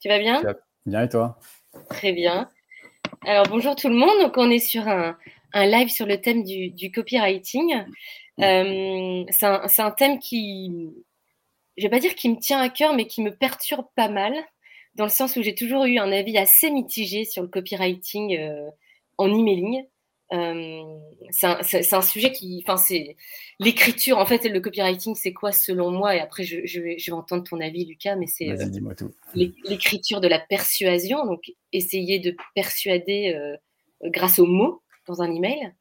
Tu vas bien Bien et toi Très bien. Alors bonjour tout le monde. Donc on est sur un, live sur le thème du, copywriting. Euh, c'est un, thème qui, je vais pas dire qui me tient à cœur, mais qui me perturbe pas mal, dans le sens où j'ai toujours eu un avis assez mitigé sur le copywriting euh, en emailing. Euh, c'est un, sujet qui, enfin, c'est l'écriture. En fait, le copywriting, c'est quoi selon moi? Et après, je, vais, entendre ton avis, Lucas, mais c'est l'écriture de la persuasion. Donc, essayer de persuader euh, grâce aux mots dans un email.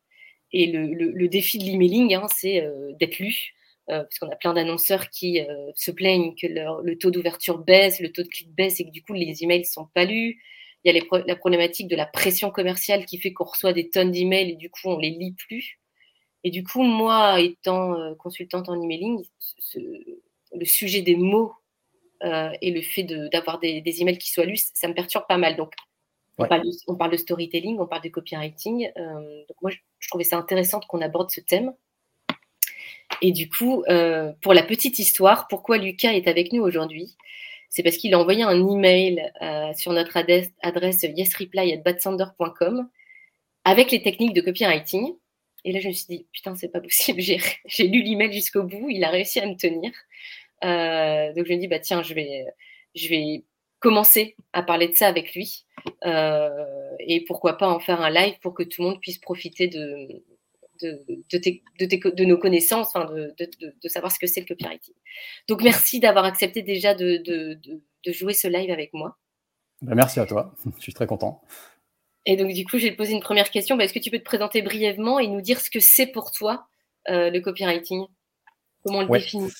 Et le, défi de l'emailing, hein, c'est euh, d'être lu. parce qu'on a plein d'annonceurs qui se plaignent que le taux d'ouverture baisse, le taux de clic baisse et que du coup les emails sont pas lus. Il y a la problématique de la pression commerciale qui fait qu'on reçoit des tonnes d'emails et du coup, on les lit plus. Et du coup, moi, étant euh, consultante en emailing, le sujet des mots euh, et le fait d'avoir des, emails qui soient lus, ça me perturbe pas mal. Donc, on, parle de, storytelling, on parle de copywriting. Euh, donc, moi, je, je, trouvais ça intéressant qu'on aborde ce thème. Et du coup, pour la petite histoire, pourquoi Lucas est avec nous aujourd'hui? C'est parce qu'il a envoyé un email euh, sur notre adresse, adresse avec les techniques de copywriting. Et là, je me suis dit, putain, c'est pas possible. J'ai lu l'email jusqu'au bout. Il a réussi à me tenir. Euh, donc, je me dis, bah, tiens, je vais, je vais commencer à parler de ça avec lui. Euh, et pourquoi pas en faire un live pour que tout le monde puisse profiter de, de, nos connaissances, de, savoir ce que c'est le copywriting. Donc merci d'avoir accepté déjà de, jouer ce live avec moi. Ben, merci à toi, je suis très content. Et donc du coup, je vais te poser une première question. Ben, est-ce que tu peux te présenter brièvement et nous dire ce que c'est pour toi euh, le copywriting? Comment on le définit?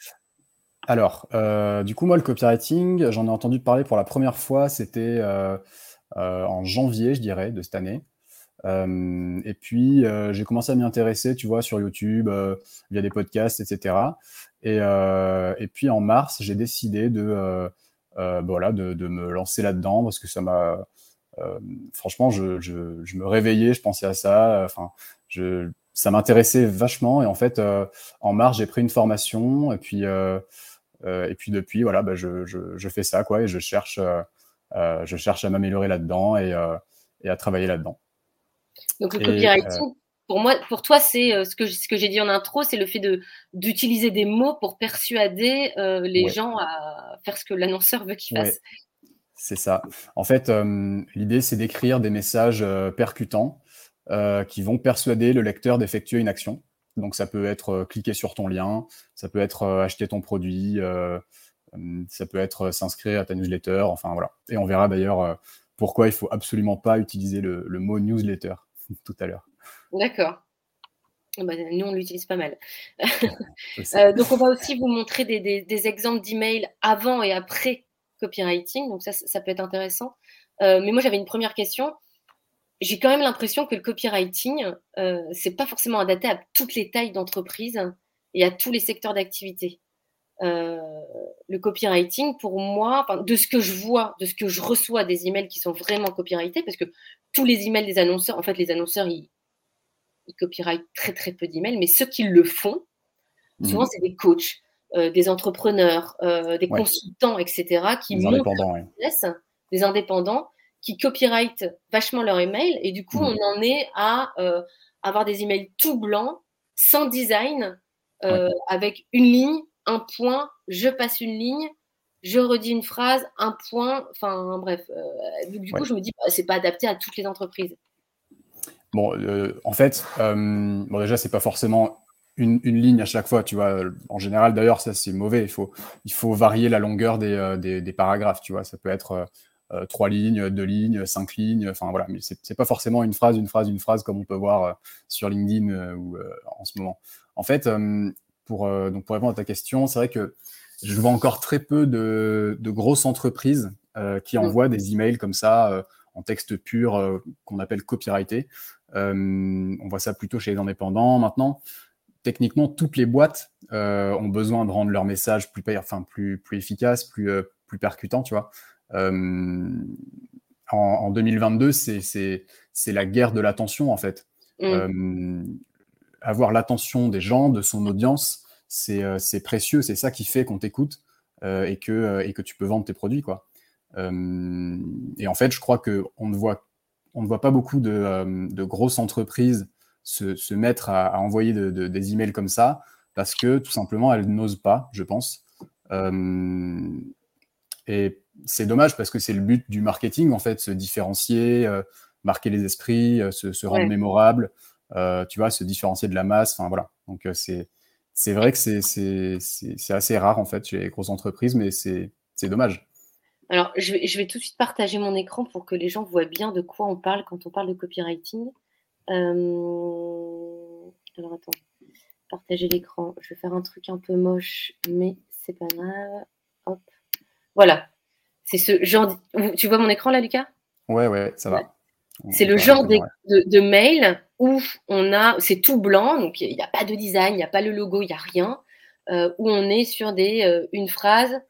Alors, euh, du coup, moi, le copywriting, j'en ai entendu parler pour la première fois, c'était euh, en janvier, je dirais, de cette année. Euh, et puis, euh, j'ai commencé à m'y intéresser, tu vois, sur YouTube, euh, via des podcasts, etc. Et, et puis, en mars, j'ai décidé de, voilà, de, de, me lancer là-dedans parce que ça m'a. franchement, je, je, je, me réveillais, je pensais à ça. Enfin, je, ça m'intéressait vachement. Et en fait, en mars, j'ai pris une formation. Et puis, et puis depuis, voilà, bah, je, je, fais ça, quoi. Et je cherche, je cherche à m'améliorer là-dedans et, et à travailler là-dedans. Donc le copywriting, euh, pour moi, pour toi, c'est euh, ce que, ce que j'ai dit en intro, c'est le fait de d'utiliser des mots pour persuader euh, les gens à faire ce que l'annonceur veut qu'ils fassent. C'est ça. En fait, l'idée, c'est d'écrire des messages percutants qui vont persuader le lecteur d'effectuer une action. Donc, ça peut être cliquer sur ton lien, ça peut être acheter ton produit, ça peut être s'inscrire à ta newsletter, enfin voilà. Et on verra d'ailleurs pourquoi il faut absolument pas utiliser le, mot newsletter tout à l'heure. D'accord. Ah bah, nous, on l'utilise pas mal. Euh, donc, on va aussi vous montrer des, exemples d'emails avant et après copywriting. Donc, ça, ça peut être intéressant. Euh, mais moi, j'avais une première question. J'ai quand même l'impression que le copywriting, euh, c'est pas forcément adapté à toutes les tailles d'entreprise et à tous les secteurs d'activité. Euh, le copywriting, pour moi, de ce que je vois, de ce que je reçois des emails qui sont vraiment copyrightés, parce que tous les emails des annonceurs, en fait, les annonceurs, ils, ils copyrightent très très peu d'emails, mais ceux qui le font, souvent, mhm. c'est des coachs, euh, des entrepreneurs, euh, des consultants, etc., qui des indépendants, des indépendants, qui copyrightent vachement leur email, et du coup, mhm. on en est à avoir des emails tout blancs, sans design, avec une ligne un point, je passe une ligne, je redis une phrase, un point, enfin bref. du coup, je me dis, bah, c'est pas adapté à toutes les entreprises. Bon, en fait, bon, déjà, c'est pas forcément une, ligne à chaque fois, tu vois. En général, d'ailleurs, ça c'est mauvais. Il faut, il faut varier la longueur des, euh, des, paragraphes, tu vois. Ça peut être euh, euh, trois lignes, deux lignes, cinq lignes. Enfin voilà, mais c'est pas forcément une phrase, une phrase, une phrase comme on peut voir sur LinkedIn ou en ce moment. En fait, pour, donc pour répondre à ta question, c'est vrai que je vois encore très peu de, de grosses entreprises qui mm. envoient des emails comme ça en texte pur qu'on appelle copyrighté. on voit ça plutôt chez les indépendants maintenant techniquement, toutes les boîtes euh, ont besoin de rendre leur message plus, enfin, plus, plus efficace, plus, euh, plus percutant, tu vois. Euh, en, 2022, c'est la guerre de l'attention, en fait. Mm. Avoir l'attention des gens, de son audience, c'est précieux, c'est ça qui fait qu'on t'écoute et, que, et que tu peux vendre tes produits, quoi. et en fait, je crois qu'on ne voit on ne voit pas beaucoup de, de grosses entreprises se, mettre à, envoyer des emails comme ça parce que tout simplement, elles n'osent pas, je pense. Euh, et c'est dommage parce que c'est le but du marketing, en fait, se différencier, euh, marquer les esprits, euh, se, rendre mémorable, tu vois, se différencier de la masse. Enfin, voilà. Donc, c'est, c'est vrai que c'est, c'est, assez rare, en fait, chez les grosses entreprises, mais c'est, dommage. Alors, je vais, je vais, tout de suite partager mon écran pour que les gens voient bien de quoi on parle quand on parle de copywriting. Euh, alors attends, partager l'écran. Je vais faire un truc un peu moche, mais c'est pas grave. Hop. Voilà. C'est ce genre. Tu vois mon écran là, Lucas? Ouais, ouais, ça va. C'est le genre de, mail où on a, c'est tout blanc, donc il n'y a pas de design, il n'y a pas le logo, il n'y a rien, euh, où on est sur des, euh, une phrase,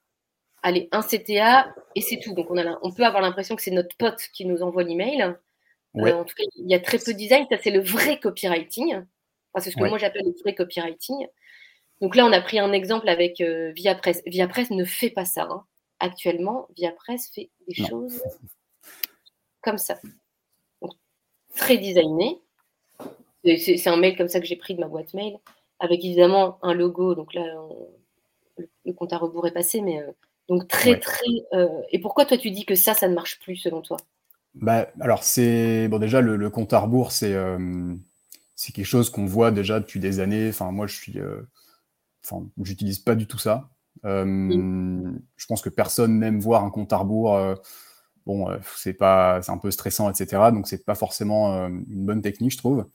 allez, un CTA et c'est tout. Donc on, a, on peut avoir l'impression que c'est notre pote qui nous envoie l'email, euh, en tout cas, il y a très peu de design. Ça, c'est le vrai copywriting. c'est ce que moi j'appelle le vrai copywriting. Donc là, on a pris un exemple avec euh, ViaPress. ViaPress ne fait pas ça. Hein. Actuellement, ViaPress fait des choses comme ça. Très designé. C'est un mail comme ça que j'ai pris de ma boîte mail, avec évidemment un logo. Donc là, le compte à rebours est passé, mais euh, donc très, très. et pourquoi toi tu dis que ça, ça ne marche plus selon toi? Bah, alors c'est bon déjà le, compte à rebours c'est euh, c'est quelque chose qu'on voit déjà depuis des années. Enfin moi je suis euh, enfin j'utilise pas du tout ça. Euh, je pense que personne n'aime voir un compte à rebours. Bon c'est pas c'est un peu stressant etc. Donc c'est pas forcément une bonne technique je trouve.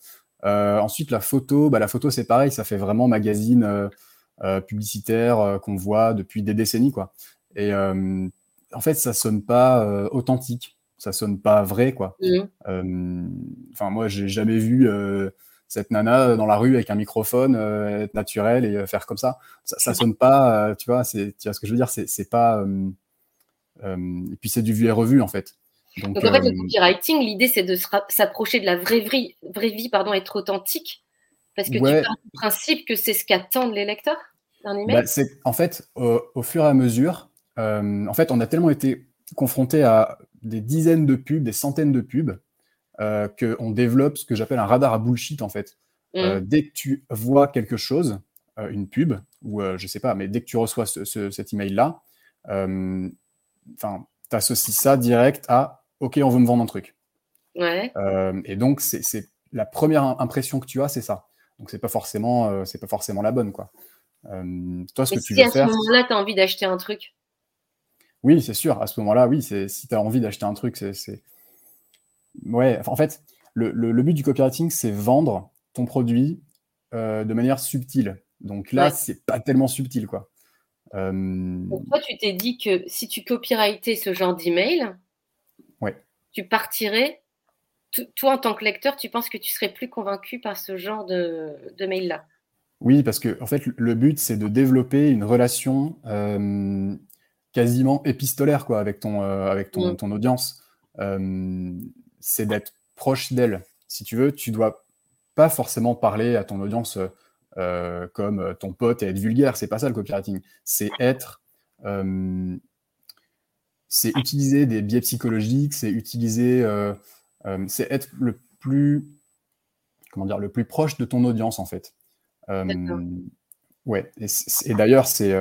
ensuite la photo bah la photo c'est pareil ça fait vraiment magazine publicitaire qu'on voit depuis des décennies quoi. Et en fait ça sonne pas authentique ça sonne pas vrai, quoi. Mmh. Euh, enfin, moi, j'ai jamais vu euh, cette nana dans la rue avec un microphone euh, être naturelle et faire comme ça. Ça, sonne pas, tu vois, c'est, tu vois ce que je veux dire, c'est pas. Et puis c'est du vu et revu, en fait. Donc, en fait, le copywriting, l'idée, c'est de s'approcher de la vraie vie, vraie vie, pardon, être authentique, parce que tu pars du principe que c'est ce qu'attendent les lecteurs d'un email. Bah, en fait, au fur et à mesure, en fait, on a tellement été confronté à des dizaines de pubs, des centaines de pubs, euh, qu'on développe ce que j'appelle un radar à bullshit en fait. Mm. Euh, dès que tu vois quelque chose, euh, une pub, ou je sais pas, mais dès que tu reçois cet email-là, enfin, tu associes ça direct à OK, on veut me vendre un truc. Ouais. et donc, c'est la première impression que tu as, c'est ça. Donc, c'est pas forcément, c'est pas forcément la bonne, quoi. toi, ce que tu veux faire. À ce moment-là, tu as envie d'acheter un truc, oui, c'est sûr. À ce moment-là, oui, si tu as envie d'acheter un truc, c'est. Ouais, en fait, le, but du copywriting, c'est vendre ton produit euh, de manière subtile. Donc là, c'est pas tellement subtil, quoi. Euh, toi, tu t'es dit que si tu copyrightais ce genre d'email, ouais. tu partirais. Toi, en tant que lecteur, tu penses que tu serais plus convaincu par ce genre de, mail-là? Oui, parce que en fait, le but, c'est de développer une relation euh, quasiment épistolaire quoi, avec ton, euh, avec ton, mm. ton audience. Euh, c'est d'être proche d'elle. Si tu veux, tu dois pas forcément parler à ton audience euh, comme ton pote et être vulgaire. C'est pas ça le copywriting. C'est être. c'est utiliser des biais psychologiques, c'est utiliser. c'est être le plus. Comment dire, le plus proche de ton audience en fait. ouais, et, et d'ailleurs, c'est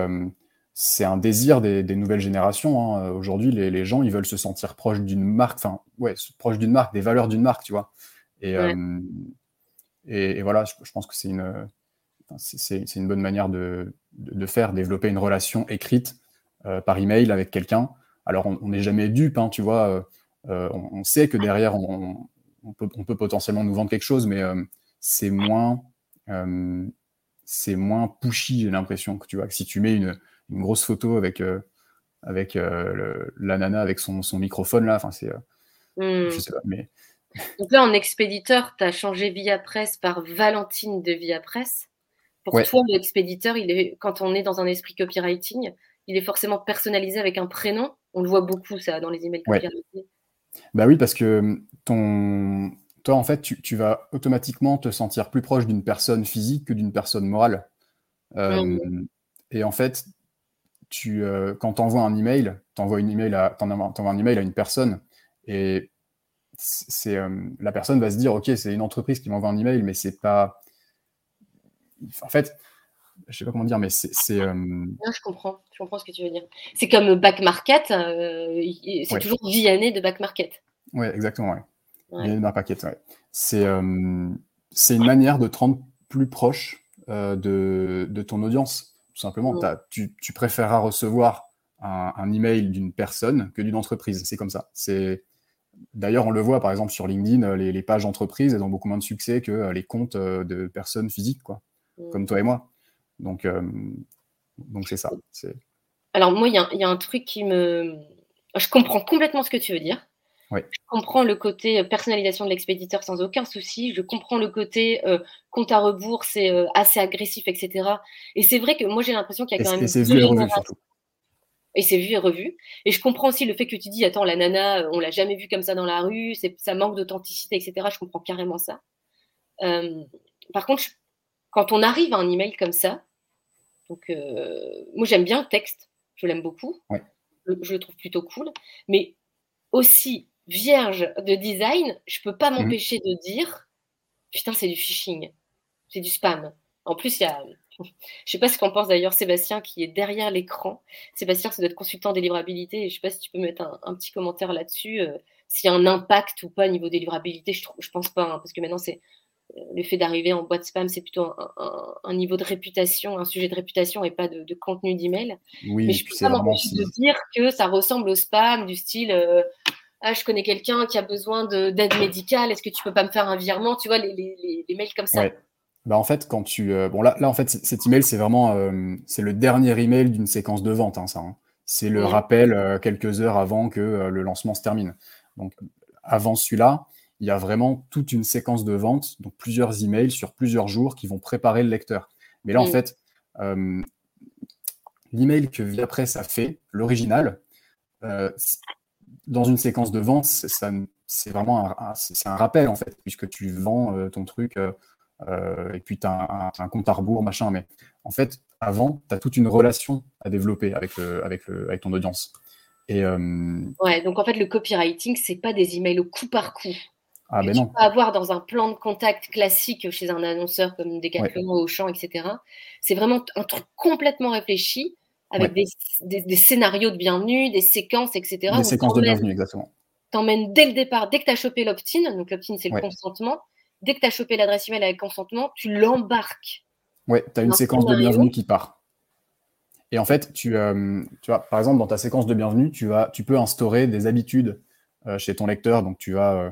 c'est un désir des, nouvelles générations. Hein. Aujourd'hui, les, gens, ils veulent se sentir proches d'une marque, enfin, ouais, proche d'une marque, des valeurs d'une marque, tu vois. Et, et, voilà, je, pense que c'est une, c'est une bonne manière de, de, faire, développer une relation écrite par email avec quelqu'un. Alors, on n'est jamais dupe, hein, tu vois. on, sait que derrière, on, on, peut, on, peut, potentiellement nous vendre quelque chose, mais c'est moins c'est moins pushy, j'ai l'impression que tu vois. Que si tu mets une, une grosse photo avec, euh, avec euh, la nana avec son, son microphone là, enfin c'est. Euh, hmm. Je sais pas, mais. Donc là, en expéditeur, tu as changé Via Presse par Valentine de Via Presse. Pour toi, l'expéditeur, il est, quand on est dans un esprit copywriting, il est forcément personnalisé avec un prénom. On le voit beaucoup, ça, dans les emails copywriting. Bah oui, parce que ton, toi, en fait, tu, tu, vas automatiquement te sentir plus proche d'une personne physique que d'une personne morale. Hmm. Et en fait, tu, euh, quand tu envoies un email, tu envoies, une email à, un email à une personne et c'est, euh, la personne va se dire Ok, c'est une entreprise qui m'envoie un email, mais c'est pas. En fait, je sais pas comment dire, mais c'est. Euh, je comprends, je comprends ce que tu veux dire. C'est comme Back Market, c'est toujours Vianney de Back Market. Oui, exactement, ouais. de Back Market, ouais. C'est, une manière de te rendre plus proche de, de ton audience. Tout simplement, mm. tu, tu, préféreras recevoir un, email d'une personne que d'une entreprise. C'est comme ça. C'est D'ailleurs, on le voit par exemple sur LinkedIn, euh, les, pages entreprises, elles ont beaucoup moins de succès que euh, les comptes euh, de personnes physiques, quoi, mm. comme toi et moi. Donc, donc c'est ça. Alors moi, il y, y, a un truc qui me... Je comprends complètement ce que tu veux dire. Je comprends le côté euh, personnalisation de l'expéditeur sans aucun souci. Je comprends le côté euh, compte à rebours, c'est euh, assez agressif, etc. Et c'est vrai que moi, j'ai l'impression qu'il y a quand même. Et c'est vu et revu surtout. Et c'est vu et revu. Et je comprends aussi le fait que tu dis, attends, la nana, on l'a jamais vue comme ça dans la rue, ça manque d'authenticité, etc. Je comprends carrément ça. par contre, quand on arrive à un email comme ça, donc moi j'aime bien le texte, je l'aime beaucoup, je, je, le trouve plutôt cool, mais aussi vierge de design, je peux pas mhm. m'empêcher de dire putain, c'est du phishing, c'est du spam. En plus, il y a. Je sais pas ce qu'en pense d'ailleurs Sébastien qui est derrière l'écran. Sébastien, c'est notre consultant délivrabilité. Et je sais pas si tu peux mettre un, petit commentaire là-dessus. Euh, s'il y a un impact ou pas au niveau délivrabilité, je, je pense pas. Hein, parce que maintenant, c'est euh, le fait d'arriver en boîte spam, c'est plutôt un, niveau de réputation, un sujet de réputation et pas de, contenu d'email. Oui, Mais je peux pas m'empêcher de dire que ça ressemble au spam du style euh, ah, je connais quelqu'un qui a besoin d'aide médicale, est-ce que tu peux pas me faire un virement? Tu vois, les, les, les mails comme ça. Bah en fait, quand tu. Euh, bon, là, là, en fait, cet email, c'est vraiment. Euh, c'est le dernier email d'une séquence de vente, hein, ça. Hein. C'est le rappel quelques heures avant que le lancement se termine. Donc, avant celui-là, il y a vraiment toute une séquence de vente, donc plusieurs emails sur plusieurs jours qui vont préparer le lecteur. Mais là, en mm. fait, l'email que ViaPress a fait, l'original, dans une séquence de vente, c'est vraiment un, un rappel, en fait, puisque tu vends euh, ton truc euh, euh, et puis tu as un, compte à rebours, machin. Mais en fait, avant, tu as toute une relation à développer avec, avec, avec ton audience. Et, Ouais, donc en fait, le copywriting, c'est pas des emails au coup par coup. Ah, ben non. Tu peux avoir dans un plan de contact classique chez un annonceur comme Decathlon, ouais. Auchan, etc. C'est vraiment un truc complètement réfléchi avec des, scénarios de bienvenue, des séquences, etc. Des séquences de bienvenue, exactement. T'emmènes dès le départ, dès que tu as chopé l'opt-in, donc l'opt-in c'est le consentement, dès que tu as chopé l'adresse email avec consentement, tu l'embarques. Ouais, tu as une séquence de bienvenue qui part. Et en fait, tu, euh, tu vois, par exemple, dans ta séquence de bienvenue, tu, vas, tu peux instaurer des habitudes euh, chez ton lecteur. Donc, tu vas, euh,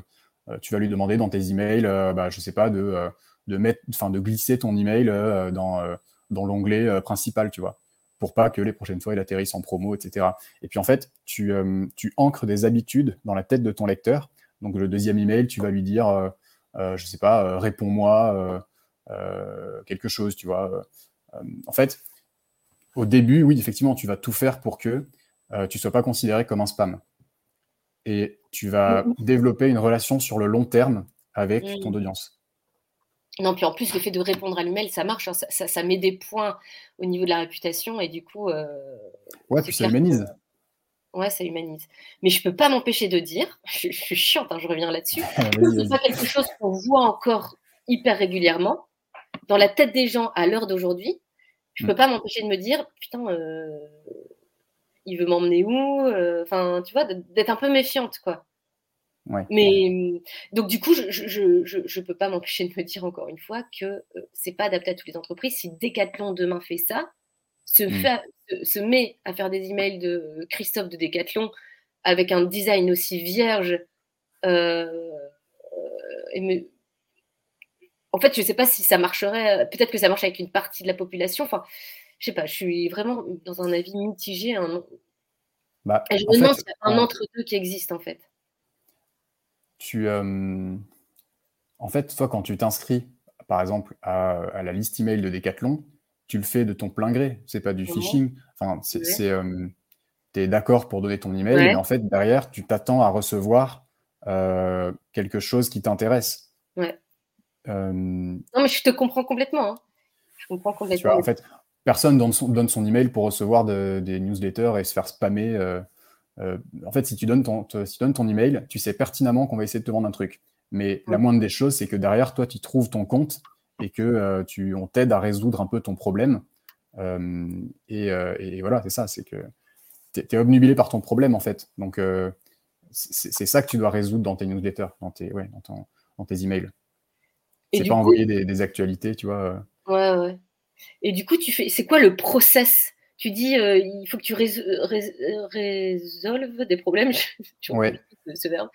tu vas lui demander dans tes emails, bah, je sais pas, de, de, mettre, de glisser ton email dans, dans l'onglet principal, tu vois pour pas que les prochaines fois il atterrisse en promo, etc. Et puis en fait, tu, euh, tu ancres des habitudes dans la tête de ton lecteur. Donc le deuxième email, tu vas lui dire, euh, euh je sais pas, euh, réponds-moi quelque chose, tu vois. en fait, au début, oui, effectivement, tu vas tout faire pour que tu sois pas considéré comme un spam. Et tu vas mm-hmm. développer une relation sur le long terme avec ton mm. audience. Non, puis en plus, le fait de répondre à l'email, ça marche, hein. ça, met des points au niveau de la réputation et du coup. Euh, ouais, puis ça humanise. Ouais, ça humanise. Mais je peux pas m'empêcher de dire, je, suis chiante, hein, je reviens là-dessus, c'est pas quelque chose qu'on voit encore hyper régulièrement. Dans la tête des gens à l'heure d'aujourd'hui, je peux mm. pas m'empêcher de me dire, putain, euh, il veut m'emmener où euh, Enfin, tu vois, d'être un peu méfiante, quoi. Mais donc du coup, je je, je, je peux pas m'empêcher de me dire encore une fois que euh, c'est pas adapté à toutes les entreprises. Si Decathlon demain fait ça, se, mm. fait, se, met à faire des emails de Christophe de Decathlon avec un design aussi vierge, et me, en fait, je ne sais pas si ça marcherait. Peut-être que ça marche avec une partie de la population. Enfin, je sais pas. Je suis vraiment dans un avis mitigé. Bah, je me demande s'il y a un entre-deux qui existe en fait. Tu, euh, en fait, toi, quand tu t'inscris, par exemple, à, la liste email de Decathlon, tu le fais de ton plein gré. C'est pas du phishing. Enfin, c'est, euh, tu es d'accord pour donner ton email, mais en fait, derrière, tu t'attends à recevoir euh, quelque chose qui t'intéresse. Ouais. Euh, non, mais je te comprends complètement. Hein. Je comprends complètement. en fait, personne donne son, donne son email pour recevoir des newsletters et se faire spammer. Euh, euh, en fait, si tu, donnes ton, si tu donnes ton email, tu sais pertinemment qu'on va essayer de te vendre un truc. Mais la moindre des choses, c'est que derrière, toi, tu trouves ton compte et que tu, on t'aide à résoudre un peu ton problème. Et, et, voilà, c'est ça, c'est que tu es, obnubilé par ton problème, en fait. Donc, c'est ça que tu dois résoudre dans tes newsletters, dans tes, ouais, dans, dans tes emails. C'est pas envoyer des, actualités, tu vois. Ouais, ouais. Et du coup, tu fais, c'est quoi le process? Tu dis, euh, il faut que tu résolves des problèmes. je ouais. ce verbe.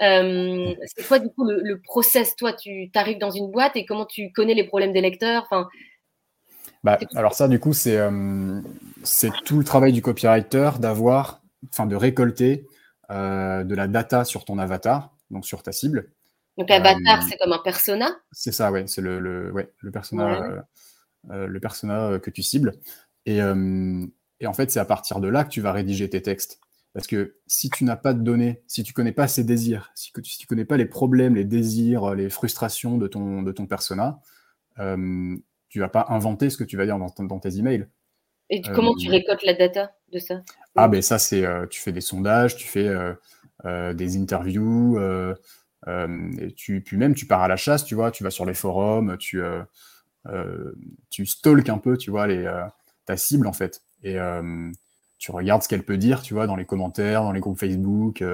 Euh, c'est quoi du coup le, process? Toi, tu arrives dans une boîte et comment tu connais les problèmes des lecteurs? Enfin, bah, alors ça, du coup, c'est euh, c'est tout le travail du copywriter d'avoir, enfin, de récolter de la data sur ton avatar, donc sur ta cible, donc l'avatar, euh, c'est comme un persona? C'est ça, ouais, c'est le, le, ouais, le persona, euh, euh, le persona que tu cibles. Et, et en fait, c'est à partir de là que tu vas rédiger tes textes. Parce que si tu n'as pas de données, si tu connais pas ses désirs, si, tu, si connais pas les problèmes, les désirs, les frustrations de ton, de ton persona, euh, tu vas pas inventer ce que tu vas dire dans, dans tes emails. Et comment tu récoltes la data de ça? Ah ben ça c'est, tu fais des sondages, tu fais des interviews, euh, et tu, puis même, tu pars à la chasse, tu vois, tu vas sur les forums, tu, euh, euh, tu stalks un peu, tu vois, les, ta cible, en fait. Et tu regardes ce qu'elle peut dire, tu vois, dans les commentaires, dans les groupes Facebook.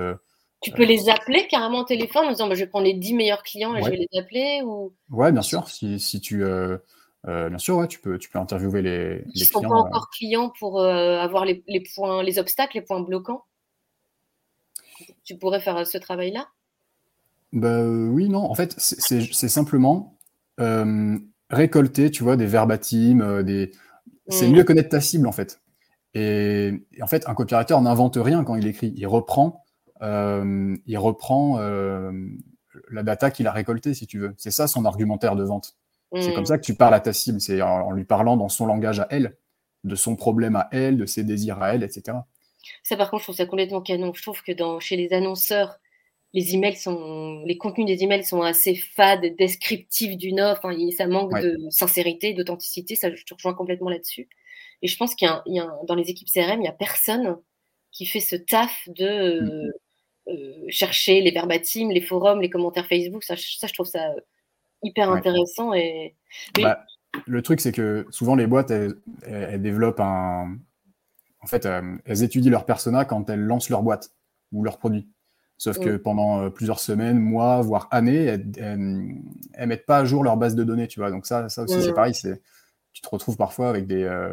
tu peux les appeler carrément au téléphone en disant bah, je vais prendre les 10 meilleurs clients et je vais les appeler ou... Ouais, bien sûr. Si, si tu, bien sûr, ouais, tu peux, tu peux interviewer les, les Ils clients. sont pas encore clients pour avoir les, les, points, les obstacles, les points bloquants? Tu pourrais faire ce travail-là? Bah, oui, non. En fait, c'est simplement euh, récolter, tu vois, des verbatims, euh, des... c'est mmh. mieux connaître ta cible, en fait. Et, en fait, un copywriter n'invente rien quand il écrit. Il reprend, euh, il reprend la data qu'il a récoltée, si tu veux. C'est ça son argumentaire de vente. C'est comme mmh. ça que tu parles à ta cible. C'est en, lui parlant dans son langage à elle, de son problème à elle, de ses désirs à elle, etc. Ça, par contre, je trouve ça complètement canon. Je trouve que dans, chez les annonceurs, les emails sont, les contenus des emails sont assez fades, descriptifs d'une offre. ça manque de sincérité, d'authenticité. Ça, je te rejoins complètement là-dessus. Et je pense qu'il y, a, dans les équipes CRM, il n'y a personne qui fait ce taf de mm. euh, euh, chercher les verbatims, les forums, les commentaires Facebook. Ça, ça je trouve ça hyper intéressant. Et bah, le truc, c'est que souvent les boîtes, elles, développent un, en fait, euh, elles étudient leur persona quand elles lancent leur boîte ou leur produit. Sauf que pendant euh, plusieurs semaines, mois, voire années, elles, elles, mettent pas à jour leur base de données, tu vois. Donc ça, ça aussi, c'est pareil. C'est, tu te retrouves parfois avec des, euh,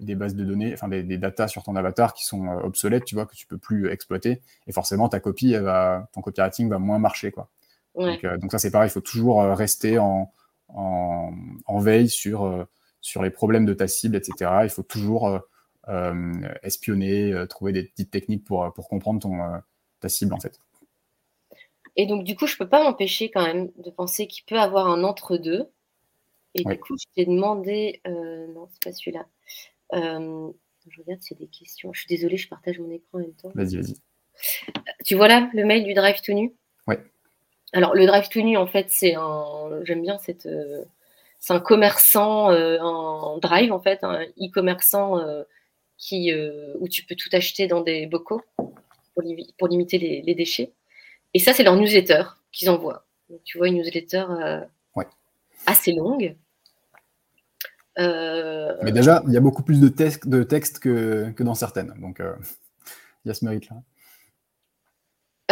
des, bases de données, enfin des, des datas sur ton avatar qui sont euh, obsolètes, tu vois, que tu peux plus exploiter. Et forcément, ta copie, elle va, ton copywriting va moins marcher, quoi. Donc, donc, ça, c'est pareil. Il faut toujours rester en, en, en veille sur, sur les problèmes de ta cible, etc. Il faut toujours espionner, trouver des petites techniques pour, pour comprendre ton cible en fait. Et donc du coup, je peux pas m'empêcher quand même de penser qu'il peut avoir un entre-deux. Et du coup, je t'ai demandé, euh, non, c'est pas celui-là. Euh, je regarde s'il y a des questions. Je suis désolée, je partage mon écran en même temps. Vas-y, vas-y. Tu vois là le mail du Drive to Nu Ouais. Alors le Drive to Nu, en fait, c'est un, j'aime bien cette, euh, c'est un commerçant en Drive en fait, un e-commerçant qui où tu peux tout acheter dans des bocaux pour, limiter les, déchets. Et ça, c'est leur newsletter qu'ils envoient. tu vois une newsletter euh, assez longue. Mais déjà, il y a beaucoup plus de, textes de texte que, que dans certaines. Donc, il y a ce mérite-là.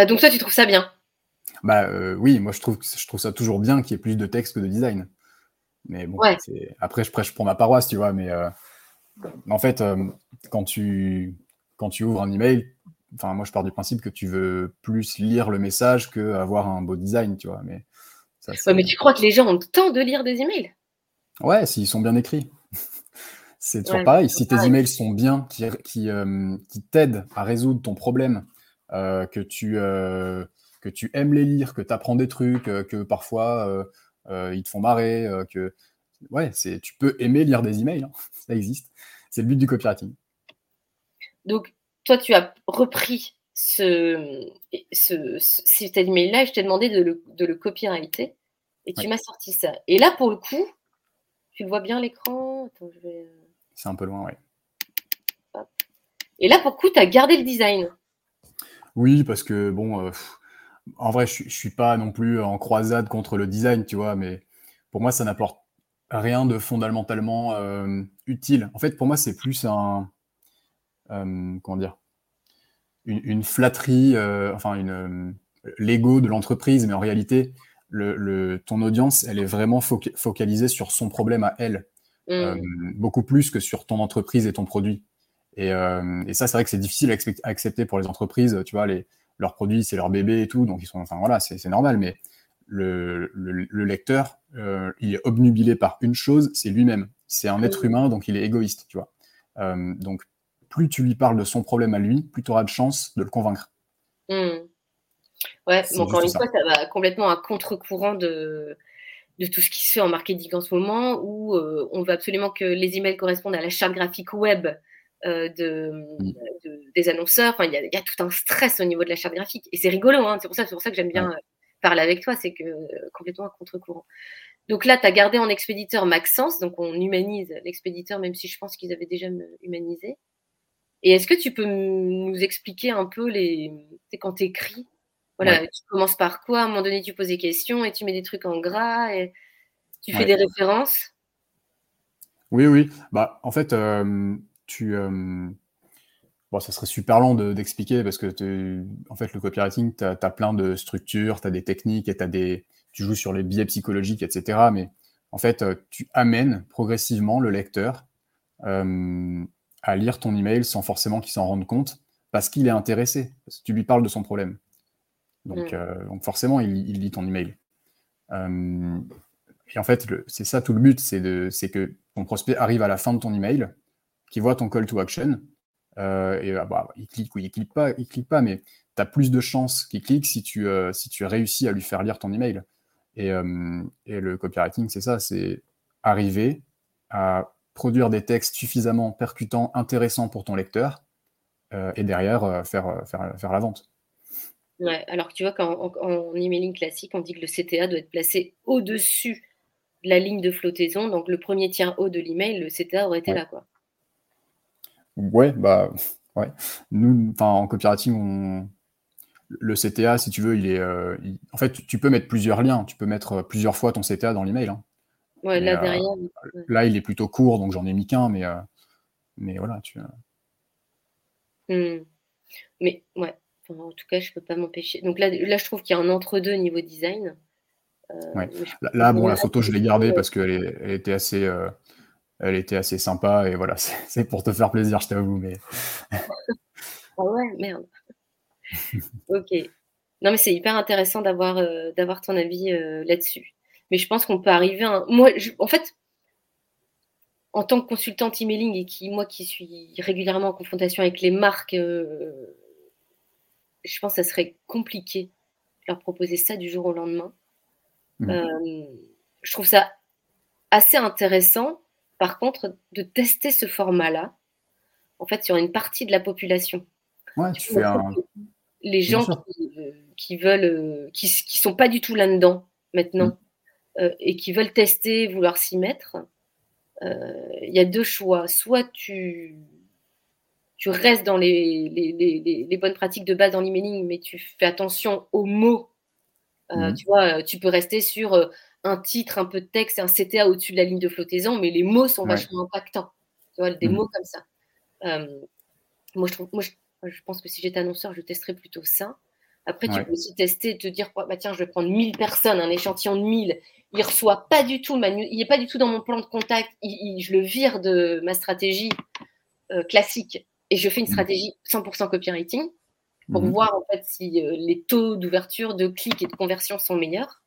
Donc toi, tu trouves ça bien? Bah oui, moi je trouve, je trouve ça toujours bien qu'il y ait plus de texte que de design. Mais bon, après je prêche pour ma paroisse, tu vois, mais en fait, quand, tu, quand tu ouvres un email, enfin moi je pars du principe que tu veux plus lire le message que avoir un beau design, tu vois. Mais, mais tu crois que les gens ont le temps de lire des emails? Ouais, s'ils sont bien écrits. c'est toujours pareil. Si tes emails sont bien, qui, qui, qui t'aident à résoudre ton problème, euh, que, tu, euh, que tu aimes les lire, que tu apprends des trucs, euh, que parfois ils te font marrer, que ouais, c'est tu peux aimer lire des emails, hein. ça existe. C'est le but du copywriting. Donc, toi, tu as repris ce, ce, cet email-là et je t'ai demandé de le, de le copywriter et tu m'as sorti ça. Et là, pour le coup, tu le vois bien l'écran C'est un peu loin, ouais. Et là, pour le coup, tu as gardé le design. Oui, parce que bon, euh, en vrai, je, ne suis pas non plus en croisade contre le design, tu vois, mais pour moi, ça n'apporte rien de fondamentalement euh, utile. En fait, pour moi, c'est plus un, euh, comment dire, une, flatterie, enfin une l'ego de l'entreprise, mais en réalité, le, ton audience, elle est vraiment focalisée sur son problème à elle, mmh. beaucoup plus que sur ton entreprise et ton produit. Euh, et, ça, c'est vrai que c'est difficile à, accepter pour les entreprises. Tu vois, les, leurs produits, c'est leur bébé et tout, donc ils sont, enfin voilà, c'est normal. Mais le, le, lecteur, euh, il est obnubilé par une chose, c'est lui-même. C'est un être humain, donc il est égoïste, tu vois. Euh, donc plus tu lui parles de son problème à lui, plus tu auras de chance de le convaincre. Mmh. Ouais, encore une fois, ça va complètement à contre-courant de, de tout ce qui se fait en marketing en ce moment, où on veut absolument que les emails correspondent à la charte graphique web euh, mm. de, des annonceurs. Enfin, il y, a, tout un stress au niveau de la charte graphique. Et c'est rigolo, hein. c'est pour ça, pour ça que j'aime bien euh, parler avec toi, c'est que euh, complètement à contre-courant. Donc là, tu as gardé en expéditeur Maxence, donc on humanise l'expéditeur, même si je pense qu'ils avaient déjà humanisé. Et est-ce que tu peux nous expliquer un peu les. C'est quand tu écris, voilà, tu commences par quoi? À un moment donné, tu poses des questions et tu mets des trucs en gras et tu fais des références? Oui, oui. Bah, en fait, tu. bon, ça serait super long d'expliquer parce que, en fait, le copywriting, tu as, plein de structures, tu as des techniques et as des, tu joues sur les biais psychologiques, etc. Mais en fait, tu amènes progressivement le lecteur à lire ton email sans forcément qu'il s'en rende compte parce qu'il est intéressé, parce que tu lui parles de son problème. Donc, mmh. donc forcément, il, lit ton email. et en fait, c'est ça tout le but, c'est que ton prospect arrive à la fin de ton email qui voit ton call to action. Euh, et ah, bah, il clique ou il clique pas, il clique pas, mais tu as plus de chances qu'il clique si tu, euh, si tu réussis à lui faire lire ton email. Et, euh, et le copywriting, c'est ça, c'est arriver à produire des textes suffisamment percutants, intéressants pour ton lecteur, et derrière faire, faire, faire la vente. Ouais, alors que tu vois qu'en emailing classique, on dit que le CTA doit être placé au-dessus de la ligne de flottaison, donc le premier tiers haut de l'email, le CTA aurait été là. quoi. Ouais, bah, ouais. Nous, en copywriting, on... le CTA, si tu veux, il est. Euh, en fait, tu peux mettre plusieurs liens. Tu peux mettre euh, plusieurs fois ton CTA dans l'email. Hein. Ouais, là, euh, derrière. Là, il est plutôt court, donc j'en ai mis qu'un, mais, mais voilà. Tu... Mmh. Mais, ouais. en tout cas, je peux pas m'empêcher. Donc là, là, je trouve qu'il y a un entre-deux niveau design. ouais. Là, bon, la photo, je l'ai gardée parce qu'elle elle était assez elle était assez sympa et voilà, c'est pour te faire plaisir, je t'avoue. Mais... ah ouais, merde. ok. Non, mais c'est hyper intéressant d'avoir euh, d'avoir ton avis euh, là-dessus. Mais je pense qu'on peut arriver à Moi, en fait, en tant que consultante emailing et qui, moi qui suis régulièrement en confrontation avec les marques, euh, je pense que ça serait compliqué de leur proposer ça du jour au lendemain. Mmh. je trouve ça assez intéressant par contre, de tester ce format-là, en fait, sur une partie de la population. Ouais, tu fais un... Les gens qui, veulent, euh, qui, qui sont pas du tout là-dedans maintenant mm. Euh, et qui veulent tester, vouloir s'y mettre, euh, il y a deux choix. Soit tu, tu restes dans les, les, bonnes pratiques de base dans l'emailing, mais tu fais attention aux mots. Tu vois, tu peux rester sur un titre, un peu de texte un CTA au-dessus de la ligne de flottaison, mais les mots sont vachement impactants. Tu vois, des mhm. mots comme ça. Euh, moi, je trouve, moi, je, pense que si j'étais annonceur, je testerais plutôt ça. Après, tu peux aussi tester et te dire, bah, tiens, je vais prendre 1000 personnes, un échantillon de 1000. Il reçoit pas du tout, il n'est pas du tout dans mon plan de contact. je le vire de ma stratégie euh, classique et je fais une mhm. stratégie 100% copywriting pour mhm. voir en fait si euh, les taux d'ouverture, de clics et de conversion sont meilleurs.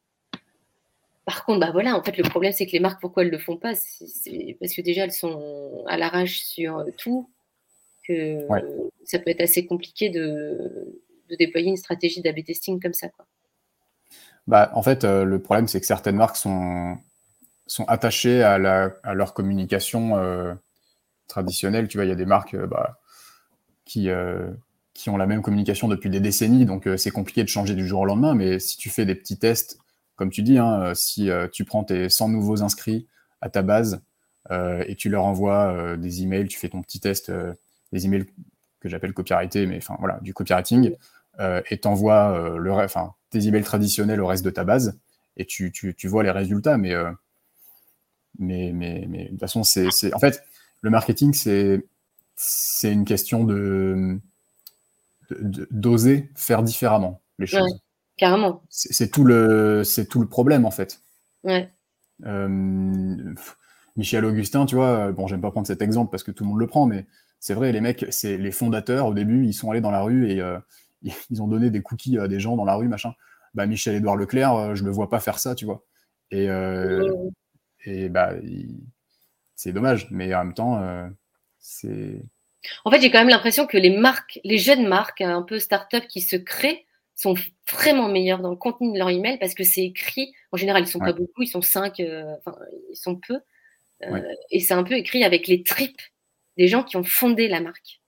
Par contre, bah voilà, en fait, le problème, c'est que les marques, pourquoi elles ne le font pas C'est parce que déjà, elles sont à l'arrache sur tout, que ça peut être assez compliqué de, déployer une stratégie d'AB testing comme ça. Quoi. Bah, en fait, euh, le problème, c'est que certaines marques sont, sont attachées à, la, à leur communication traditionnelle. Tu vois, il y a des marques bah, qui, qui ont la même communication depuis des décennies, donc euh, c'est compliqué de changer du jour au lendemain, mais si tu fais des petits tests, comme tu dis, hein, euh, si euh, tu prends tes 100 nouveaux inscrits à ta base et tu leur envoies des emails, tu fais ton petit test, des emails que j'appelle copyrightés, mais enfin voilà, du copywriting, et t'envoies le, enfin, tes emails traditionnels au reste de ta base, et tu, tu, tu vois les résultats, mais, mais, mais, mais de toute façon, c'est, en fait, le marketing, c'est, c'est une question de, d'oser faire différemment les choses. carrément. C'est tout, le, tout le problème, en fait. Ouais. Euh, Michel Augustin, tu vois, bon, j'aime pas prendre cet exemple parce que tout le monde le prend, mais c'est vrai, les mecs, c'est les fondateurs, au début, ils sont allés dans la rue et euh, ils ont donné des cookies à des gens dans la rue, machin. Bah, Michel-Édouard Leclerc, euh, je le vois pas faire ça, tu vois. Et, et bah, c'est dommage, mais en même temps, c'est en fait, j'ai quand même l'impression que les marques, les jeunes marques, un peu start-up qui se créent, sont vraiment meilleurs dans le contenu de leur email parce que c'est écrit. En général, ils sont pas beaucoup, ils sont cinq, euh, enfin, ils sont peu. Euh, et c'est un peu écrit avec les tripes des gens qui ont fondé la marque.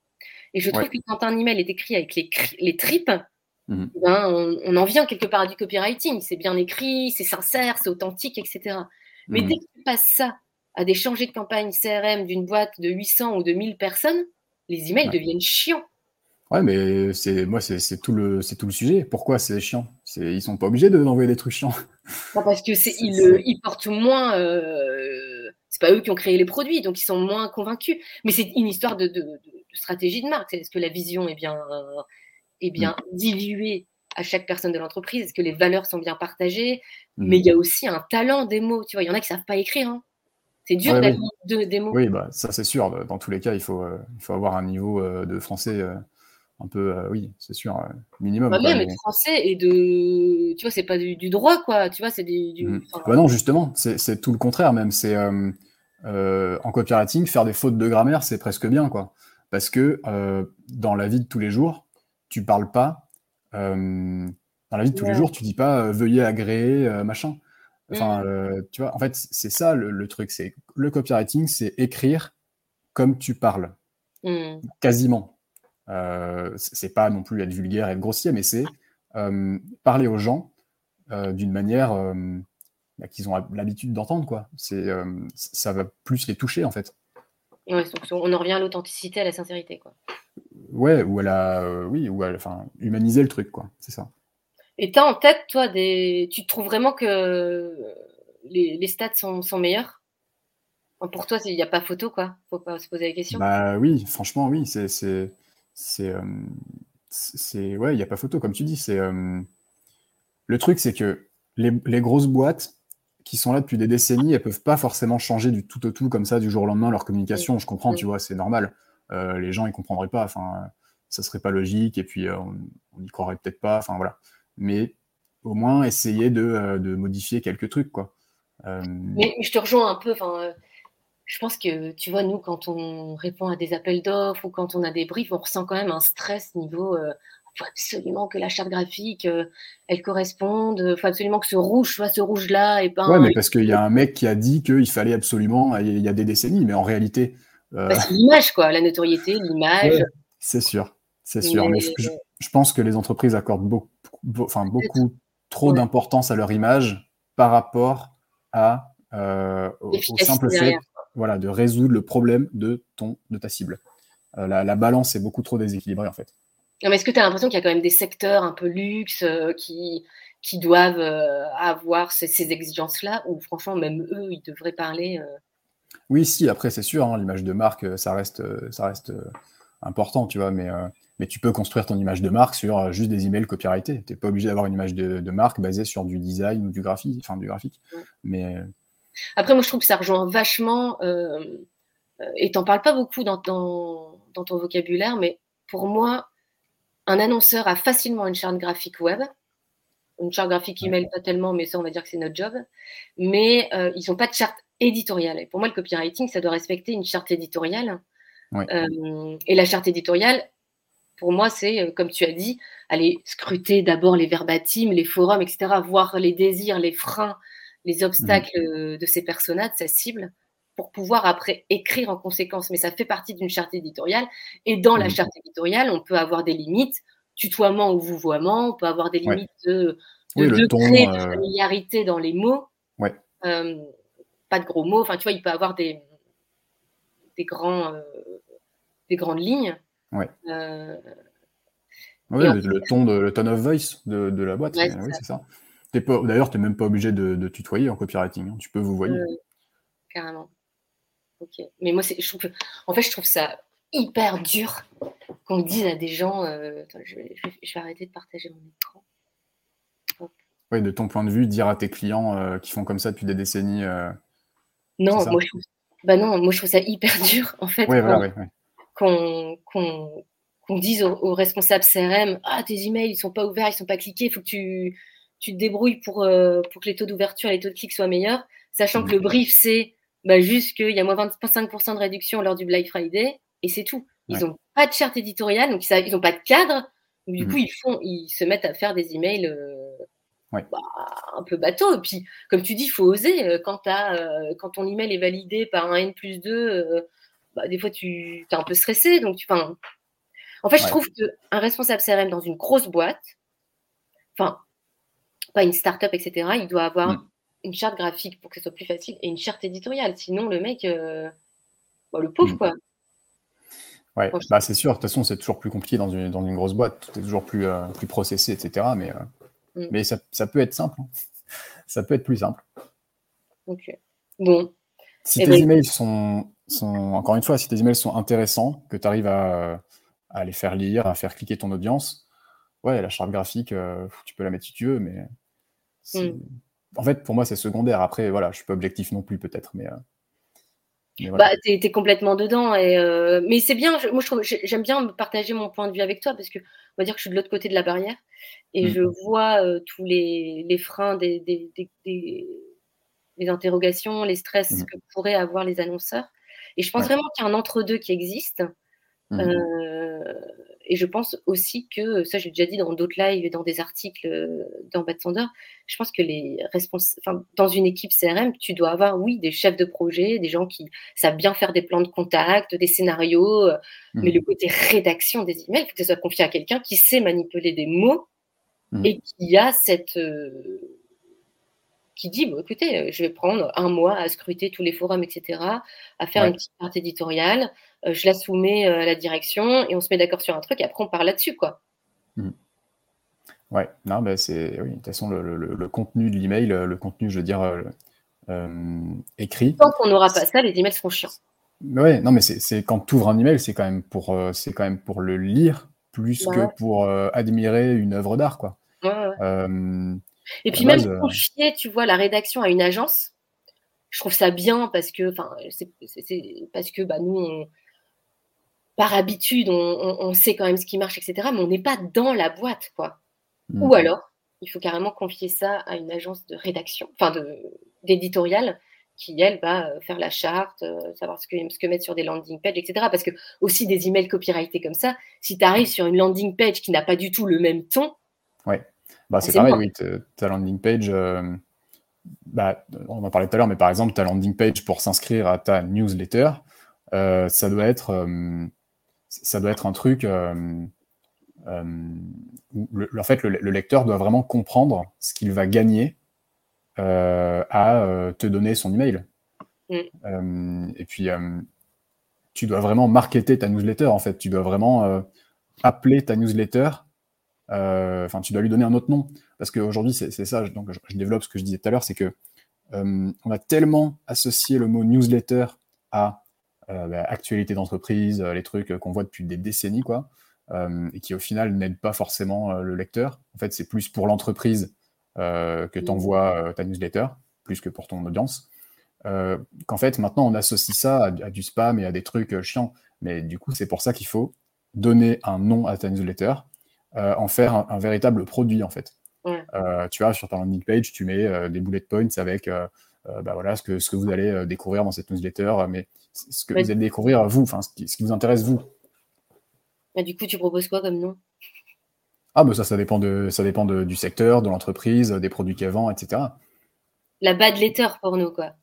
Et je trouve que quand un email est écrit avec les, les tripes, mhm. ben, on, en vient quelque part à du copywriting. C'est bien écrit, c'est sincère, c'est authentique, etc. Mais mhm. dès que tu passes ça à des changés de campagne CRM d'une boîte de 800 ou de 1000 personnes, les emails deviennent chiants. Ouais, mais c'est moi, c'est tout le c'est tout le sujet. Pourquoi c'est chiant? Ils sont pas obligés de d'envoyer des trucs chiants. parce que c'est ils, ils, portent moins. Euh, c'est pas eux qui ont créé les produits, donc ils sont moins convaincus. Mais c'est une histoire de, de, stratégie de marque. Est-ce que la vision est bien est bien mm. diluée à chaque personne de l'entreprise? Est-ce que les valeurs sont bien partagées? Mm. Mais il y a aussi un talent des mots. Tu vois, il y en a qui savent pas écrire. Hein. C'est dur d'aller de, des mots. Oui, bah, ça c'est sûr. Dans tous les cas, il faut, euh, il faut avoir un niveau euh, de français euh, un peu, oui, c'est sûr, minimum. Bah, même français et de, tu vois, c'est pas du, droit, quoi. Tu vois, c'est du. Mmh. Bah non, justement, c'est tout le contraire même. C'est en copywriting, faire des fautes de grammaire, c'est presque bien, quoi. Parce que dans la vie de tous les jours, tu parles pas. dans la vie de tous les jours, tu dis pas veuillez agréer, machin. Enfin, mmh. euh, tu vois, en fait, c'est ça le, truc. C'est le copywriting, c'est écrire comme tu parles, mmh. quasiment. Euh, c'est pas non plus être vulgaire, être grossier, mais c'est euh, parler aux gens euh, d'une manière bah, qu'ils ont l'habitude d'entendre, quoi. C'est, ça va plus les toucher, en fait. Ouais, on en revient à l'authenticité, à la sincérité, quoi. Ouais, ou à la, oui, ou à, enfin, humaniser le truc, quoi. C'est ça. Et tu as en tête, toi, des... tu trouves vraiment que les, stats sont, meilleurs Pour toi, il n'y a pas photo, quoi. faut pas se poser la question. Bah oui, franchement, oui. C'est. c'est, c'est, euh, ouais, il n'y a pas photo, comme tu dis. C'est, euh, le truc, c'est que les, grosses boîtes qui sont là depuis des décennies, elles peuvent pas forcément changer du tout au tout comme ça du jour au lendemain leur communication. Je comprends, tu vois, c'est normal. Euh, les gens ils comprendraient pas. Enfin, ça serait pas logique et puis on n'y croirait peut-être pas. Enfin voilà mais au moins essayer de, euh, de modifier quelques trucs, quoi. Euh, mais, je te rejoins un peu. Enfin, euh, je pense que tu vois, nous, quand on répond à des appels d'offres ou quand on a des briefs, on ressent quand même un stress niveau. Il faut absolument que la charte graphique, elle corresponde. Il faut absolument que ce rouge soit ce rouge-là et pas. Ouais, mais parce qu'il y a un mec qui a dit qu'il fallait absolument. Il y a des décennies, mais en réalité. Bah, c'est l'image, quoi, la notoriété, l'image. c'est sûr, c'est sûr. Mais, je, je, pense que les entreprises accordent beaucoup enfin, beaucoup trop d'importance à leur image par rapport à, euh, au, simple fait voilà, de résoudre le problème de, ton, de ta cible. Euh, la, balance est beaucoup trop déséquilibrée en fait. Mais est-ce que tu as l'impression qu'il y a quand même des secteurs un peu luxe euh, qui, qui doivent avoir ces, exigences-là, ou franchement, même eux, ils devraient parler. Oui, si, après, c'est sûr, hein, l'image de marque, ça reste, ça reste important, tu vois, mais, mais tu peux construire ton image de marque sur juste des emails copyrightés. Tu n'es pas obligé d'avoir une image de, marque basée sur du design ou du graphique, enfin, du graphique. Mais. Après, moi, je trouve que ça rejoint vachement, et t'en parles pas beaucoup dans, dans, dans ton vocabulaire, mais pour moi, un annonceur a facilement une charte graphique web. Une charte graphique email, pas tellement, mais ça, on va dire que c'est notre job. Mais euh, ils n'ont pas de charte éditoriale. Et pour moi, le copywriting, ça doit respecter une charte éditoriale. Euh, et la charte éditoriale, pour moi, c'est, euh, comme tu as dit, aller scruter d'abord les verbatims, les forums, etc., voir les désirs, les freins, les obstacles mmh. de ces personnages, de sa cible, pour pouvoir après écrire en conséquence. Mais ça fait partie d'une charte éditoriale. Et dans la mmh. charte éditoriale, on peut avoir des limites, tutoiement ou vouvoiement, on peut avoir des limites de, de, degré de euh, familiarité dans les mots. Ouais. Euh, pas de gros mots. Enfin, tu vois, il peut avoir des, des, grands, euh, des grandes lignes. Ouais. oui, le, ton de, le tone of voice de, de la boîte. oui, c'est ça. D'ailleurs, tu n'es même pas obligé de, tutoyer en copywriting. Hein. Tu peux vous voyer. carrément. Ok. Mais moi, je trouve que, en fait, je trouve ça hyper dur qu'on dise à des gens. Euh, je, vais, arrêter de partager mon écran. Oui, de ton point de vue, dire à tes clients euh, qui font comme ça depuis des décennies. Euh, non, moi je trouve, bah non, moi je trouve ça hyper dur en fait. qu'on, dise aux, responsables CRM, ah tes emails ils sont pas ouverts, ils sont pas cliqués, il faut que tu, tu te débrouilles pour, pour que les taux d'ouverture, les taux de clics soient meilleurs, sachant que le brief c'est bah, juste qu'il y a moins 25% de réduction lors du Black Friday, et c'est tout. Ils n'ont pas de charte éditoriale, donc ils n'ont pas de cadre. du mmh. coup, ils, font, ils se mettent à faire des emails euh, bah, un peu bateau. Et puis, comme tu dis, il faut oser. Euh, quand, euh, quand ton email est validé par un N plus 2, bah, des fois, tu es un peu stressé. Donc, tu, en fait, je trouve qu'un responsable CRM dans une grosse boîte, enfin, pas une start-up, etc., il doit avoir mmh une charte graphique pour que ce soit plus facile et une charte éditoriale. Sinon, le mec, euh, bah, le pauvre, mm. quoi. Ouais, bah, c'est sûr. De toute façon, c'est toujours plus compliqué dans une, dans une grosse boîte. Tout est toujours plus, euh, plus processé, etc. Mais, euh, mm. mais ça, ça, peut être simple. Hein. Ça peut être plus simple. Ok. Bon. Si eh tes ben, emails sont, sont, encore une fois, si tes emails sont intéressants, que tu arrives à, à, les faire lire, à faire cliquer ton audience, ouais, la charte graphique, tu peux la mettre si tu veux, mais mm en fait, pour moi, c'est secondaire. Après, voilà, je suis pas objectif non plus, peut-être, mais. Euh, bah, tu es, complètement dedans. Et, euh, Mais c'est bien, moi, je trouve, j'aime bien partager mon point de vue avec toi parce que, on va dire que je suis de l'autre côté de la barrière et je mm. vois euh, tous les, les freins des, des, des, interrogations, les stress mm. que pourraient avoir les annonceurs. Et je pense vraiment qu'il y a un entre-deux qui existe. Mm. Et je pense aussi que, ça j'ai déjà dit dans d'autres lives et dans des articles euh, dans Bad Sander, je pense que les responsables, enfin, dans une équipe CRM, tu dois avoir, oui, des chefs de projet, des gens qui savent bien faire des plans de contact, des scénarios, euh, mmh. mais le côté rédaction des emails, il faut que ça soit confié à quelqu'un qui sait manipuler des mots mmh. et qui a cette. Euh, qui dit, bon, écoutez, je vais prendre un mois à scruter tous les forums, etc., à faire une petite carte éditoriale, je la soumets euh, à la direction et on se met d'accord sur un truc et après on part là-dessus, quoi. Mmh. Ouais, non, mais c'est oui, de toute façon le, contenu de l'email, le contenu, je veux dire, euh, écrit. Tant qu'on n'aura pas ça, les emails seront chiants. Ouais, non, mais c'est quand tu ouvres un email, c'est quand même pour c'est quand même pour le lire plus que pour admirer une œuvre d'art, quoi. et puis même confier, tu vois, la rédaction à une agence, je trouve ça bien parce que, enfin, c'est parce que bah, nous, par habitude, on, sait quand même ce qui marche, etc. Mais on n'est pas dans la boîte, quoi. Mmh. Ou alors, il faut carrément confier ça à une agence de rédaction, enfin d'éditorial, qui elle va euh, faire la charte, euh, savoir ce que, ce que mettre sur des landing pages, etc. Parce que aussi des emails copyrightés comme ça, si tu arrives sur une landing page qui n'a pas du tout le même ton. Ouais, bah, c'est pareil, oui. Ta landing page, euh, bah, on en parlait tout à l'heure, mais par exemple, ta landing page pour s'inscrire à ta newsletter, ça doit être ça doit être un truc euh, euh, où, en fait, le, lecteur doit vraiment comprendre ce qu'il va gagner euh, à te donner son email. Mm. et puis, tu dois vraiment marketer ta newsletter, en fait. Tu dois vraiment appeler ta newsletter Enfin, tu dois lui donner un autre nom. Parce qu'aujourd'hui, c'est ça, donc je, développe ce que je disais tout à l'heure, c'est que on a tellement associé le mot newsletter à bah, actualité d'entreprise, les trucs qu'on voit depuis des décennies, quoi, et qui au final n'aident pas forcément le lecteur. En fait, c'est plus pour l'entreprise que tu envoies ta newsletter, plus que pour ton audience. Qu'en fait, maintenant, on associe ça à, du spam et à des trucs chiants. Mais du coup, c'est pour ça qu'il faut donner un nom à ta newsletter, en faire un, véritable produit, en fait. tu vois, sur ta landing page, tu mets des bullet points avec bah, voilà, ce, que, ce que vous allez découvrir dans cette newsletter, mais ce que vous allez découvrir vous, enfin, ce qui, ce qui vous intéresse vous. Bah, du coup, tu proposes quoi comme nom? Ah, bah ça, ça dépend, de, ça dépend de, du secteur, de l'entreprise, des produits qu'elle vend, etc. La bad letter pour nous, quoi.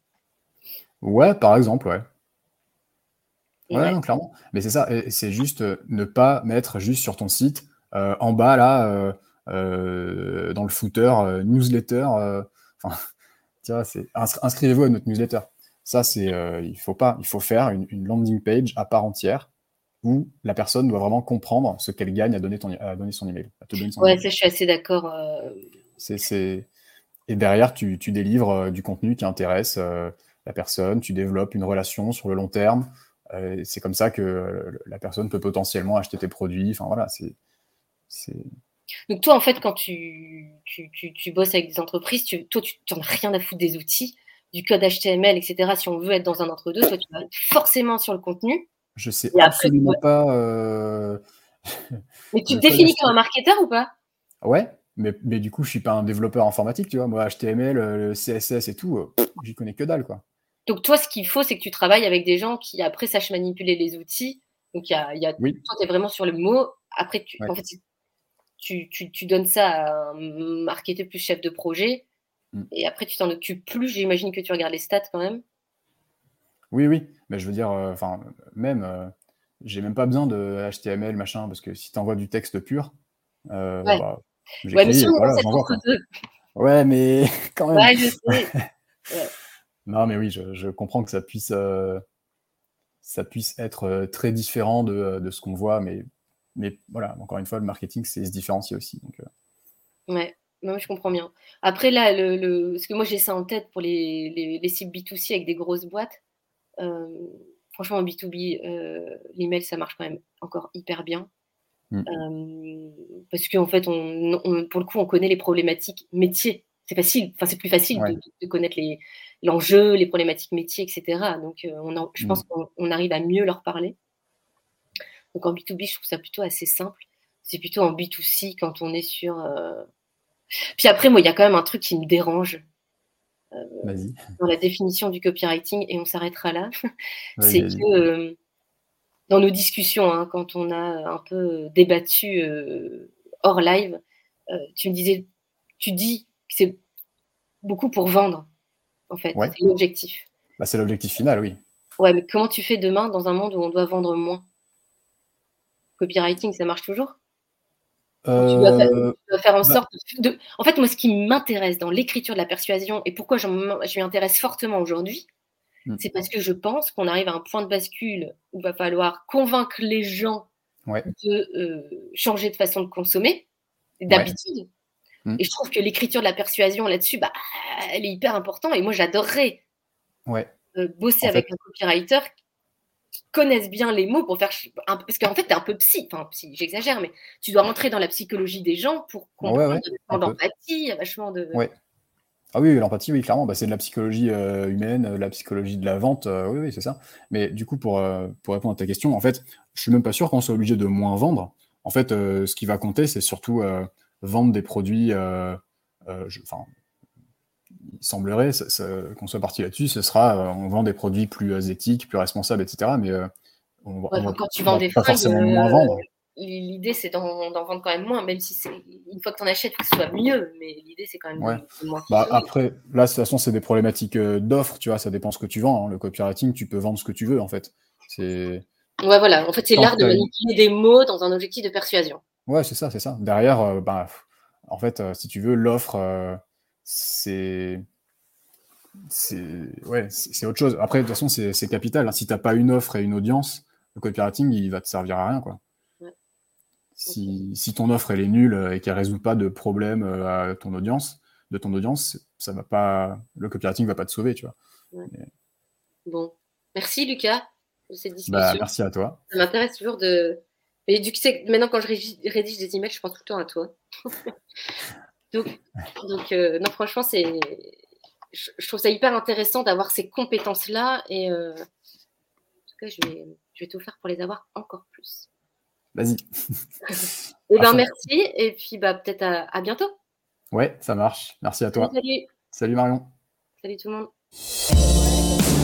Ouais, par exemple, ouais. Ouais, Non, clairement. Mais c'est ça, c'est juste euh, ne pas mettre juste sur ton site, euh, en bas, là, euh, dans le footer, newsletter. Enfin, tu vois, c'est inscrivez-vous à notre newsletter. Ça, c'est, il faut pas, il faut faire une, une landing page à part entière où la personne doit vraiment comprendre ce qu'elle gagne à donner, ton, à donner son email. À te donner son ouais, ça, je suis assez d'accord. Euh. C'est, Et derrière, tu, tu délivres euh, du contenu qui intéresse euh, la personne, tu développes une relation sur le long terme. c'est comme ça que la personne peut potentiellement acheter tes produits. Enfin voilà, c'est. Donc toi, en fait, quand tu, tu, tu, bosses avec des entreprises, tu, toi, tu n'en as rien à foutre des outils, du code HTML, etc. Si on veut être dans un entre-deux, toi, tu vas forcément sur le contenu. Je sais absolument pas. Euh, mais tu te définis comme un marketeur ou pas? Ouais, mais, mais, du coup, je suis pas un développeur informatique, tu vois. Moi, HTML, le CSS et tout, euh, j'y connais que dalle, quoi. Donc, toi, ce qu'il faut, c'est que tu travailles avec des gens qui, après, sachent manipuler les outils. Donc, il y a, y a toi, tu es vraiment sur le mot. Après, tu, en fait, tu, tu, tu, donnes ça à un marketeur plus chef de projet. Mm. Et après, tu t'en occupes plus. J'imagine que tu regardes les stats quand même. Oui, oui, mais je veux dire, euh, enfin, même, euh, j'ai même pas besoin de HTML, machin, parce que si tu envoies du texte pur, euh, ouais. Bah, ouais, mais si voilà, Ouais, mais quand même. Ouais, je sais. non, mais oui, je, comprends que ça puisse, ça puisse être très différent de, de ce qu'on voit, mais, mais voilà, encore une fois, le marketing, c'est se différencier aussi. Donc, Ouais. Moi, je comprends bien. Après, là, le, le... parce que moi, j'ai ça en tête pour les, les, les sites B2C avec des grosses boîtes. Euh, franchement, en B2B, euh, l'email, ça marche quand même encore hyper bien. Mm. Euh, parce qu'en fait, on, pour le coup, on connaît les problématiques métiers. C'est facile, enfin, c'est plus facile de, connaître les, l'enjeu, les problématiques métiers, etc. Donc, on je pense mm. qu'on arrive à mieux leur parler. Donc, en B2B, je trouve ça plutôt assez simple. C'est plutôt en B2C quand on est sur. Puis après, moi, il y a quand même un truc qui me dérange. Euh, dans la définition du copywriting, et on s'arrêtera là, c'est que euh, dans nos discussions, hein, quand on a un peu débattu euh, hors live, tu me disais, tu dis que c'est beaucoup pour vendre, en fait. C'est l'objectif. Bah, c'est l'objectif final, oui. Ouais, mais comment tu fais demain dans un monde où on doit vendre moins? Copywriting, ça marche toujours? Tu dois, faire, en bah sorte de. En fait, moi, ce qui m'intéresse dans l'écriture de la persuasion et pourquoi je m'y intéresse fortement aujourd'hui, mmh. c'est parce que je pense qu'on arrive à un point de bascule où il va falloir convaincre les gens de euh, changer de façon de consommer, d'habitude. Mmh. Et je trouve que l'écriture de la persuasion là-dessus, bah, elle est hyper importante. Et moi, j'adorerais euh, bosser avec un copywriter connaissent bien les mots pour faire. Parce qu'en fait, tu es un peu psy, enfin, psy, j'exagère, mais tu dois rentrer dans la psychologie des gens pour comprendre ouais, d'empathie, vachement de. Ouais. Ah oui, l'empathie, oui, clairement, bah, c'est de la psychologie euh, humaine, de la psychologie de la vente, euh, oui, oui, c'est ça. Mais du coup, pour, euh, pour répondre à ta question, en fait, je suis même pas sûr qu'on soit obligé de moins vendre. En fait, ce qui va compter, c'est surtout vendre des produits, il semblerait qu'on soit parti là-dessus, ce sera euh, on vend des produits plus euh, éthiques, plus responsables, etc. Mais euh, on, quand tu vends des pas forcément moins vendre. L'idée, c'est d'en vendre quand même moins, même si c'est une fois que tu en achètes, que ce soit mieux. Mais l'idée, c'est quand même ouais. moins. Bah, après, là, de toute façon, c'est des problématiques d'offres, tu vois, ça dépend ce que tu vends. Hein. Le copywriting, tu peux vendre ce que tu veux, en fait. C'est. Ouais, voilà. En fait, c'est l'art de manipuler des mots dans un objectif de persuasion. Ouais, c'est ça, c'est ça. Derrière, bah, en fait, si tu veux, l'offre c'est ouais, c'est autre chose. Après, de toute façon, c'est capital. Hein. Si tu n'as pas une offre et une audience, le copywriting, il va te servir à rien. Quoi. Si, si, ton offre elle est nulle et qu'elle résout pas de problème à ton audience, de ton audience, ça va pas, le copywriting va pas te sauver, tu vois. Bon, merci Lucas de cette bah, discussion. merci à toi. Ça m'intéresse toujours de. Et du coup, maintenant quand je rédige, des emails, je pense tout le temps à toi. donc, donc euh, non, franchement, c'est, je, trouve ça hyper intéressant d'avoir ces compétences-là et euh, en tout cas, je vais, je vais tout faire pour les avoir encore plus. Vas-y. et eh ben merci et puis bah peut-être à, à bientôt. Ouais, ça marche. Merci à toi. Salut. Salut Marion. Salut tout le monde.